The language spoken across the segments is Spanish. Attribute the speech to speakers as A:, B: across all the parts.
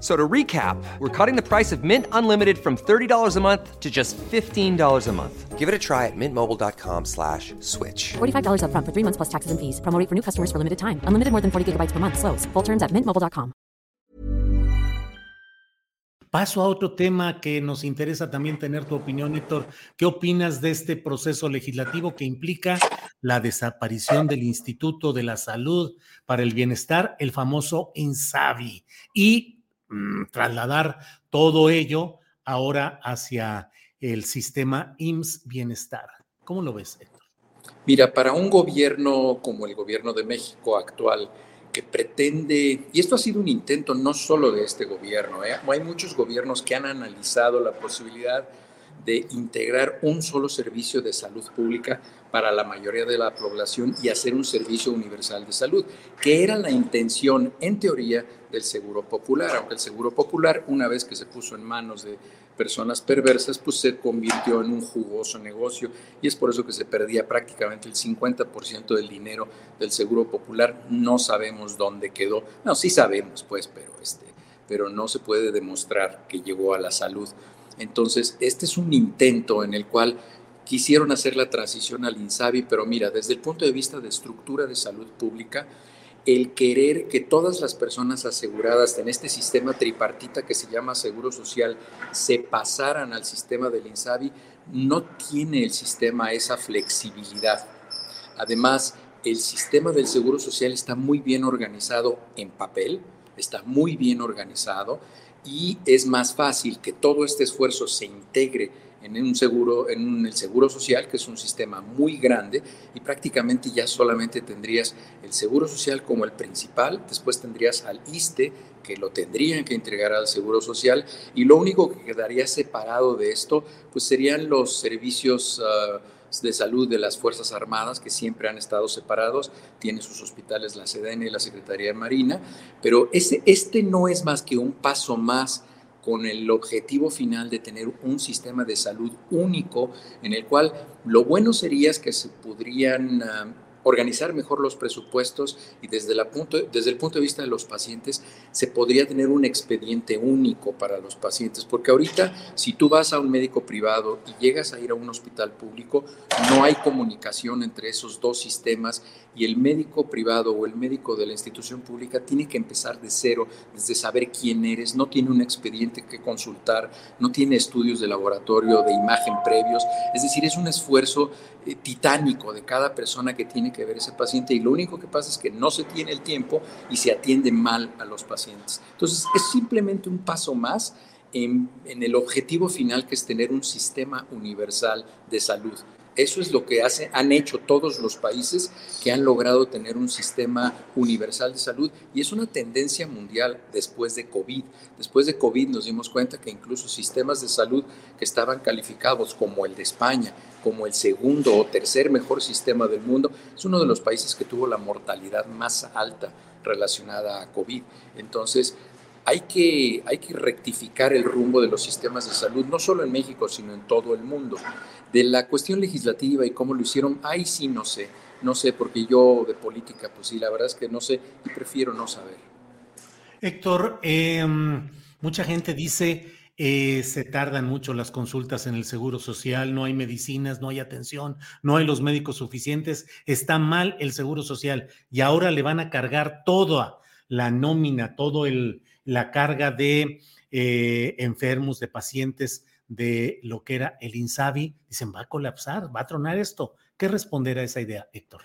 A: So to recap, we're cutting the price of Mint Unlimited from $30 a month to just $15 a month. Give it a try at mintmobile.com slash switch.
B: $45 upfront for three months plus taxes and fees. Promo rate for new customers for limited time. Unlimited more than 40 gigabytes per month. Slows. Full terms at mintmobile.com.
C: Paso a otro tema que nos interesa también tener tu opinión, Héctor. ¿Qué opinas de este proceso legislativo que implica la desaparición del Instituto de la Salud para el Bienestar, el famoso INSABI? Y Mm, trasladar todo ello ahora hacia el sistema IMSS Bienestar. ¿Cómo lo ves, Héctor?
D: Mira, para un gobierno como el gobierno de México actual, que pretende, y esto ha sido un intento no solo de este gobierno, ¿eh? hay muchos gobiernos que han analizado la posibilidad de integrar un solo servicio de salud pública para la mayoría de la población y hacer un servicio universal de salud, que era la intención, en teoría, del Seguro Popular, aunque el Seguro Popular, una vez que se puso en manos de personas perversas, pues se convirtió en un jugoso negocio y es por eso que se perdía prácticamente el 50% del dinero del Seguro Popular. No sabemos dónde quedó. No, sí sabemos, pues, pero, este, pero no se puede demostrar que llegó a la salud. Entonces, este es un intento en el cual quisieron hacer la transición al INSABI, pero mira, desde el punto de vista de estructura de salud pública, el querer que todas las personas aseguradas en este sistema tripartita que se llama Seguro Social se pasaran al sistema del INSABI, no tiene el sistema esa flexibilidad. Además, el sistema del Seguro Social está muy bien organizado en papel, está muy bien organizado y es más fácil que todo este esfuerzo se integre en un seguro, en el seguro social, que es un sistema muy grande, y prácticamente ya solamente tendrías el seguro social como el principal, después tendrías al ISTE, que lo tendrían que entregar al seguro social, y lo único que quedaría separado de esto, pues serían los servicios ah, de salud de las Fuerzas Armadas, que siempre han estado separados, tiene sus hospitales la SEDEN y la Secretaría de Marina, pero ese, este no es más que un paso más con el objetivo final de tener un sistema de salud único en el cual lo bueno sería es que se podrían ah, organizar mejor los presupuestos y desde, el punto de vista de los pacientes se podría tener un expediente único para los pacientes, porque ahorita si tú vas a un médico privado y llegas a ir a un hospital público, no hay comunicación entre esos dos sistemas y el médico privado o el médico de la institución pública tiene que empezar de cero, desde saber quién eres, no tiene un expediente que consultar, no tiene estudios de laboratorio, de imagen previos, es decir, es un esfuerzo eh, titánico de cada persona que tiene que ver ese paciente y lo único que pasa es que no se tiene el tiempo y se atiende mal a los pacientes. Entonces, es simplemente un paso más en, en el objetivo final que es tener un sistema universal de salud. Eso es lo que hace, han hecho todos los países que han logrado tener un sistema universal de salud y es una tendencia mundial después de COVID. Después de COVID nos dimos cuenta que incluso sistemas de salud que estaban calificados como el de España, como el segundo o tercer mejor sistema del mundo, es uno de los países que tuvo la mortalidad más alta relacionada a COVID. Entonces, hay que, hay que rectificar el rumbo de los sistemas de salud, no solo en México, sino en todo el mundo. De la cuestión legislativa y cómo lo hicieron, ahí sí no sé, no sé, porque yo de política, pues sí, la verdad es que no sé y prefiero no saber.
C: Héctor, em, mucha gente dice, eh, se tardan mucho las consultas en el Seguro Social, no hay medicinas, no hay atención, no hay los médicos suficientes, está mal el Seguro Social y ahora le van a cargar toda la nómina, todo el la carga de eh, enfermos, de pacientes de lo que era el INSABI, dicen, va a colapsar, va a tronar esto. ¿Qué responder a esa idea, Héctor?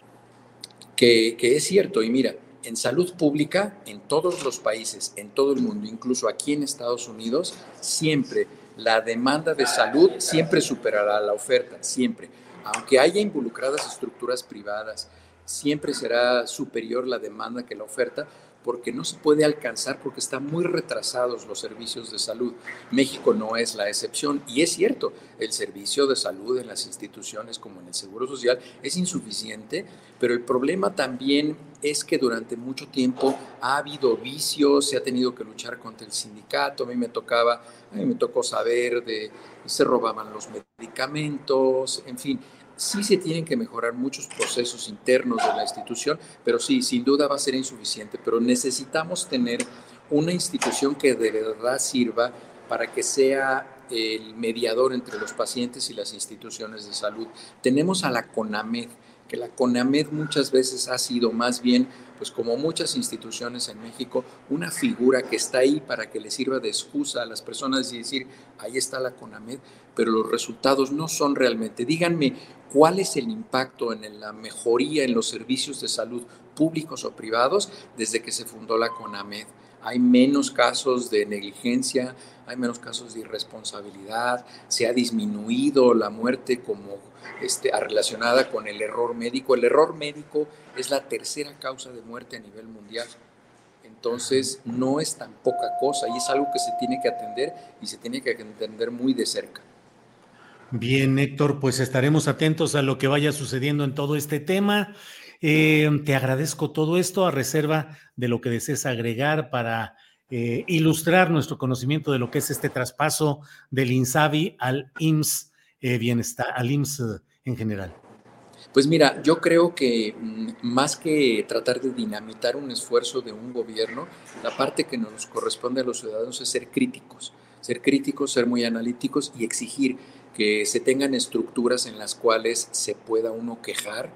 D: que, que es cierto. Y mira, en salud pública, en todos los países, en todo el mundo, incluso aquí en Estados Unidos, siempre la demanda de salud siempre superará la oferta, siempre. Aunque haya involucradas estructuras privadas, siempre será superior la demanda que la oferta, porque no se puede alcanzar porque están muy retrasados los servicios de salud. México no es la excepción y es cierto, el servicio de salud en las instituciones como en el Seguro Social es insuficiente, pero el problema también es que durante mucho tiempo ha habido vicios, se ha tenido que luchar contra el sindicato, a mí me tocaba, a mí me tocó saber de se robaban los medicamentos, en fin, sí se tienen que mejorar muchos procesos internos de la institución, pero sí, sin duda va a ser insuficiente, pero necesitamos tener una institución que de verdad sirva para que sea el mediador entre los pacientes y las instituciones de salud. Tenemos a la CONAMED, que la CONAMED muchas veces ha sido más bien, pues como muchas instituciones en México, una figura que está ahí para que le sirva de excusa a las personas y decir, ahí está la CONAMED, pero los resultados no son realmente. Díganme, ¿cuál es el impacto en la mejoría en los servicios de salud públicos o privados desde que se fundó la CONAMED? Hay menos casos de negligencia, hay menos casos de irresponsabilidad, se ha disminuido la muerte como este, relacionada con el error médico. El error médico es la tercera causa de muerte a nivel mundial. Entonces, no es tan poca cosa y es algo que se tiene que atender y se tiene que atender muy de cerca.
C: Bien, Héctor, pues estaremos atentos a lo que vaya sucediendo en todo este tema. Eh, te agradezco todo esto a reserva de lo que desees agregar para eh, ilustrar nuestro conocimiento de lo que es este traspaso del INSABI al IMSS eh, Bienestar, al IMSS en general.
D: Pues mira, yo creo que mm, más que tratar de dinamitar un esfuerzo de un gobierno, la parte que nos corresponde a los ciudadanos es ser críticos, ser críticos, ser muy analíticos y exigir que se tengan estructuras en las cuales se pueda uno quejar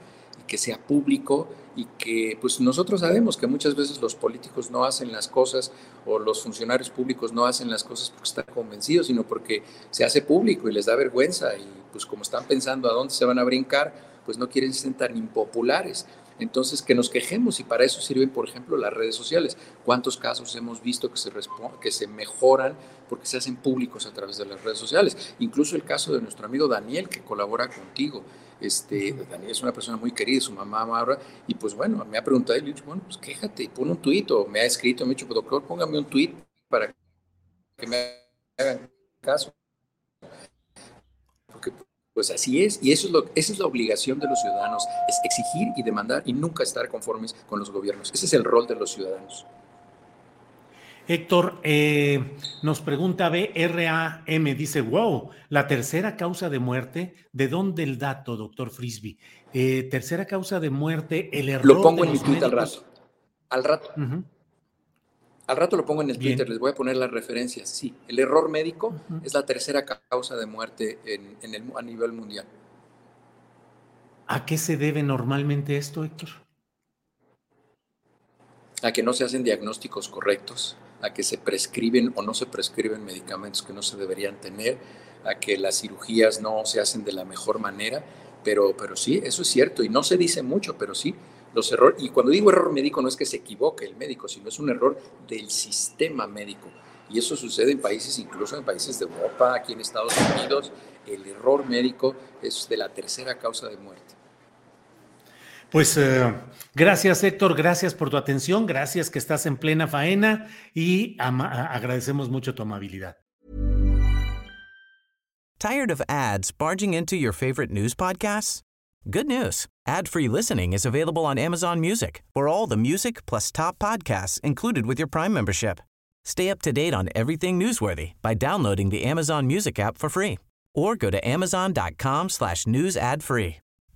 D: que sea público y que pues nosotros sabemos que muchas veces los políticos no hacen las cosas o los funcionarios públicos no hacen las cosas porque están convencidos, sino porque se hace público y les da vergüenza y pues como están pensando a dónde se van a brincar, pues no quieren ser tan impopulares. Entonces, que nos quejemos y para eso sirven, por ejemplo, las redes sociales. ¿Cuántos casos hemos visto que se, que se mejoran porque se hacen públicos a través de las redes sociales? Incluso el caso de nuestro amigo Daniel, que colabora contigo. Este, Daniel es una persona muy querida, su mamá Maura, y pues bueno, me ha preguntado y le he dicho, bueno, pues quéjate y pon un tuit, o me ha escrito, me ha dicho, doctor, póngame un tuit para que me hagan caso. Porque pues así es, y eso es lo, esa es la obligación de los ciudadanos, es exigir y demandar y nunca estar conformes con los gobiernos. Ese es el rol de los ciudadanos.
C: Héctor, eh, nos pregunta BRAM, dice, wow, la tercera causa de muerte, ¿de dónde el dato, doctor Frisby? Eh, tercera causa de muerte, el error.
D: Lo pongo en mi Twitter al rato. Al rato. Al rato lo pongo en el Twitter, les voy a poner las referencias. Sí, el error médico es la tercera causa de muerte en, el, a nivel mundial.
C: ¿A qué se debe normalmente esto, Héctor?
D: A que no se hacen diagnósticos correctos, a que se prescriben o no se prescriben medicamentos que no se deberían tener, a que las cirugías no se hacen de la mejor manera, pero, pero sí, eso es cierto y no se dice mucho, pero sí, los errores, y cuando digo error médico no es que se equivoque el médico, sino es un error del sistema médico. Y eso sucede en países, incluso en países de Europa, aquí en Estados Unidos, el error médico es de la tercera causa de muerte.
C: Pues eh, gracias Héctor, gracias por tu atención, gracias que estás en plena faena y agradecemos mucho tu amabilidad.
E: Tired of ads barging into your favorite news podcasts? Good news. Ad-free listening is available on Amazon Music for all the music plus top podcasts included with your Prime membership. Stay up to date on everything newsworthy by downloading the Amazon Music app for free or go to amazon.com slash.